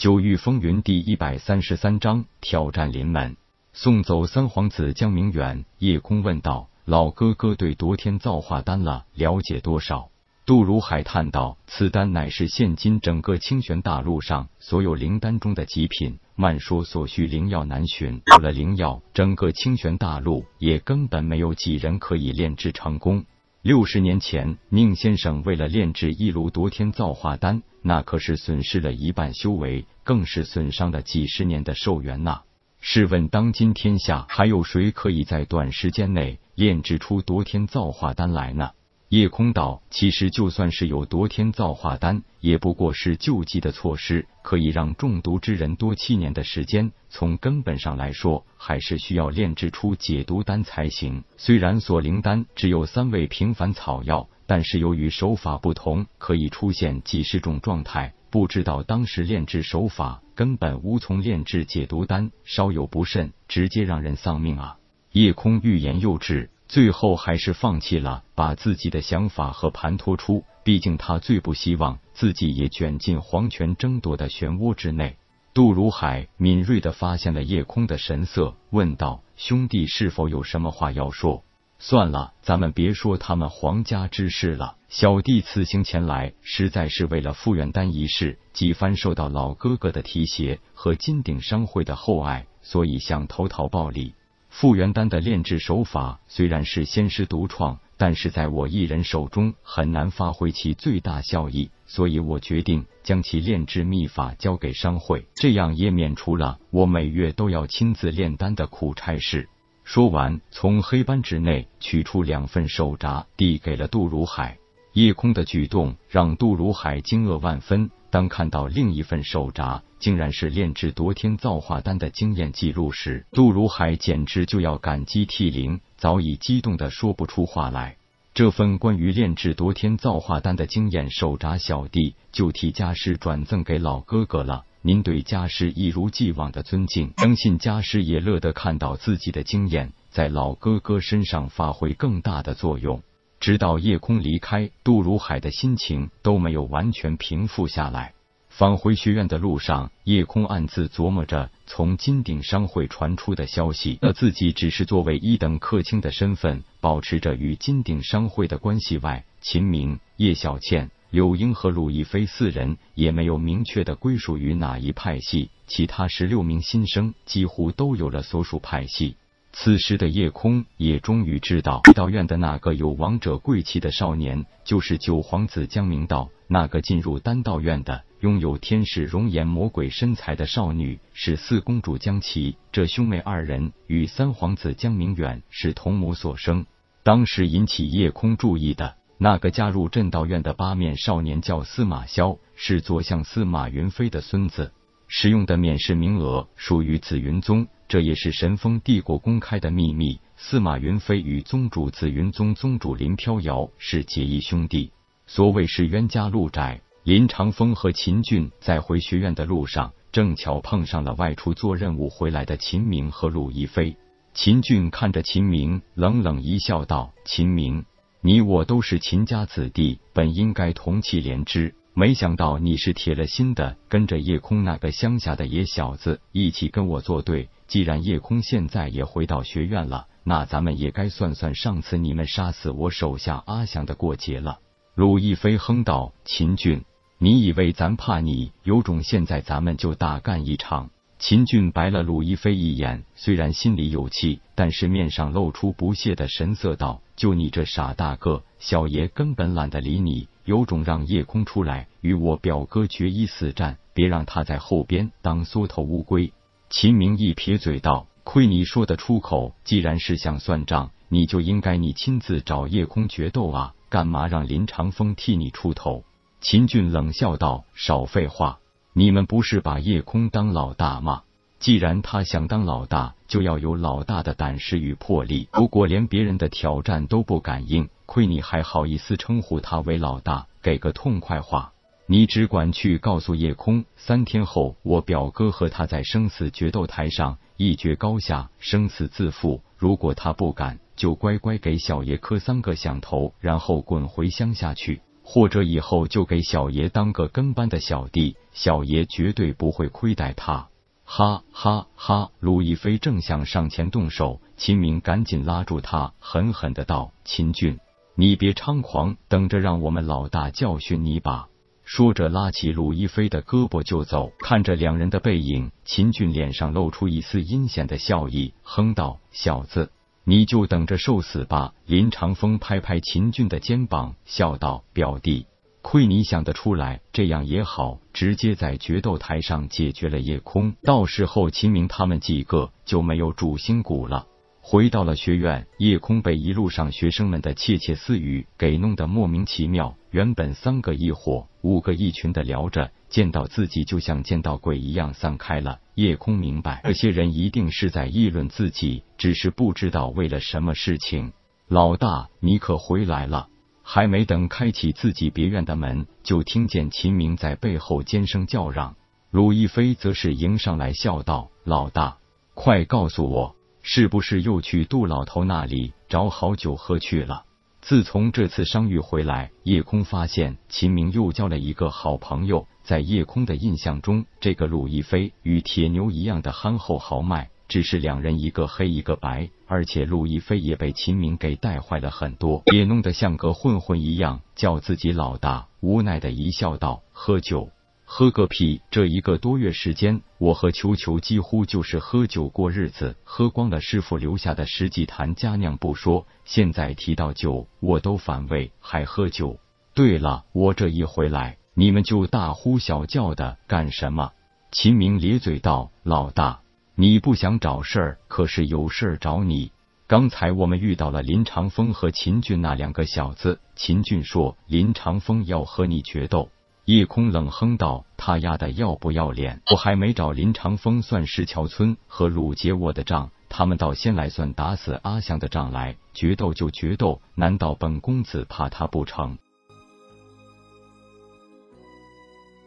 九域风云第一百三十三章挑战临门。送走三皇子江明远，夜空问道：“老哥哥对夺天造化丹了了解多少？”杜如海叹道：“此丹乃是现今整个清玄大陆上所有灵丹中的极品，慢说所需灵药难寻，有了灵药，整个清玄大陆也根本没有几人可以炼制成功。六十年前，宁先生为了炼制一炉夺天造化丹。”那可是损失了一半修为，更是损伤了几十年的寿元呐！试问当今天下还有谁可以在短时间内炼制出夺天造化丹来呢？夜空道，其实就算是有夺天造化丹，也不过是救济的措施，可以让中毒之人多七年的时间。从根本上来说，还是需要炼制出解毒丹才行。虽然锁灵丹只有三味平凡草药。但是由于手法不同，可以出现几十种状态。不知道当时炼制手法，根本无从炼制解毒丹，稍有不慎，直接让人丧命啊！夜空欲言又止，最后还是放弃了，把自己的想法和盘托出。毕竟他最不希望自己也卷进皇权争夺的漩涡之内。杜如海敏锐的发现了夜空的神色，问道：“兄弟，是否有什么话要说？”算了，咱们别说他们皇家之事了。小弟此行前来，实在是为了复原丹一事，几番受到老哥哥的提携和金鼎商会的厚爱，所以想投桃报李。复原丹的炼制手法虽然是仙师独创，但是在我一人手中很难发挥其最大效益，所以我决定将其炼制秘法交给商会，这样也免除了我每月都要亲自炼丹的苦差事。说完，从黑斑纸内取出两份手札，递给了杜如海。夜空的举动让杜如海惊愕万分。当看到另一份手札，竟然是炼制夺天造化丹的经验记录时，杜如海简直就要感激涕零，早已激动的说不出话来。这份关于炼制夺天造化丹的经验手札，小弟就替家师转赠给老哥哥了。您对家师一如既往的尊敬，相信家师也乐得看到自己的经验在老哥哥身上发挥更大的作用。直到夜空离开，杜如海的心情都没有完全平复下来。返回学院的路上，夜空暗自琢磨着从金鼎商会传出的消息，而自己只是作为一等客卿的身份，保持着与金鼎商会的关系外，秦明、叶小倩。柳英和陆亦飞四人也没有明确的归属于哪一派系，其他十六名新生几乎都有了所属派系。此时的夜空也终于知道，道院的那个有王者贵气的少年，就是九皇子江明道；那个进入丹道院的，拥有天使容颜、魔鬼身材的少女，是四公主江琪。这兄妹二人与三皇子江明远是同母所生。当时引起夜空注意的。那个加入镇道院的八面少年叫司马萧，是左相司马云飞的孙子。使用的免试名额属于紫云宗，这也是神风帝国公开的秘密。司马云飞与宗主紫云宗宗主林飘摇是结义兄弟。所谓是冤家路窄，林长风和秦俊在回学院的路上，正巧碰上了外出做任务回来的秦明和陆一飞。秦俊看着秦明，冷冷一笑，道：“秦明。”你我都是秦家子弟，本应该同气连枝，没想到你是铁了心的跟着夜空那个乡下的野小子一起跟我作对。既然夜空现在也回到学院了，那咱们也该算算上次你们杀死我手下阿祥的过节了。鲁亦飞哼道：“秦俊，你以为咱怕你？有种现在咱们就大干一场。”秦俊白了鲁亦飞一眼，虽然心里有气，但是面上露出不屑的神色，道：“就你这傻大个，小爷根本懒得理你。有种让夜空出来与我表哥决一死战，别让他在后边当缩头乌龟。”秦明一撇嘴道：“亏你说得出口，既然是想算账，你就应该你亲自找夜空决斗啊，干嘛让林长风替你出头？”秦俊冷笑道：“少废话。”你们不是把夜空当老大吗？既然他想当老大，就要有老大的胆识与魄力。如果连别人的挑战都不敢应，亏你还好意思称呼他为老大？给个痛快话！你只管去告诉夜空，三天后我表哥和他在生死决斗台上一决高下，生死自负。如果他不敢，就乖乖给小爷磕三个响头，然后滚回乡下去。或者以后就给小爷当个跟班的小弟，小爷绝对不会亏待他。哈哈哈！陆亦飞正想上前动手，秦明赶紧拉住他，狠狠的道：“秦俊，你别猖狂，等着让我们老大教训你吧。”说着，拉起鲁亦飞的胳膊就走。看着两人的背影，秦俊脸上露出一丝阴险的笑意，哼道：“小子，你就等着受死吧。”林长风拍拍秦俊的肩膀，笑道：“表弟。”亏你想得出来，这样也好，直接在决斗台上解决了夜空，到时候秦明他们几个就没有主心骨了。回到了学院，夜空被一路上学生们的窃窃私语给弄得莫名其妙。原本三个一伙、五个一群的聊着，见到自己就像见到鬼一样散开了。夜空明白，这些人一定是在议论自己，只是不知道为了什么事情。老大，你可回来了！还没等开启自己别院的门，就听见秦明在背后尖声叫嚷。鲁亦飞则是迎上来笑道：“老大，快告诉我，是不是又去杜老头那里找好酒喝去了？”自从这次伤愈回来，叶空发现秦明又交了一个好朋友。在叶空的印象中，这个鲁亦飞与铁牛一样的憨厚豪迈。只是两人一个黑一个白，而且陆亦飞也被秦明给带坏了很多，也弄得像个混混一样，叫自己老大。无奈的一笑道：“喝酒，喝个屁！这一个多月时间，我和球球几乎就是喝酒过日子，喝光了师傅留下的十几坛佳酿不说，现在提到酒，我都反胃，还喝酒。对了，我这一回来，你们就大呼小叫的干什么？”秦明咧嘴道：“老大。”你不想找事儿，可是有事儿找你。刚才我们遇到了林长风和秦俊那两个小子。秦俊说林长风要和你决斗。叶空冷哼道：“他丫的要不要脸？我还没找林长风算石桥村和鲁杰沃的账，他们倒先来算打死阿香的账来。决斗就决斗，难道本公子怕他不成？”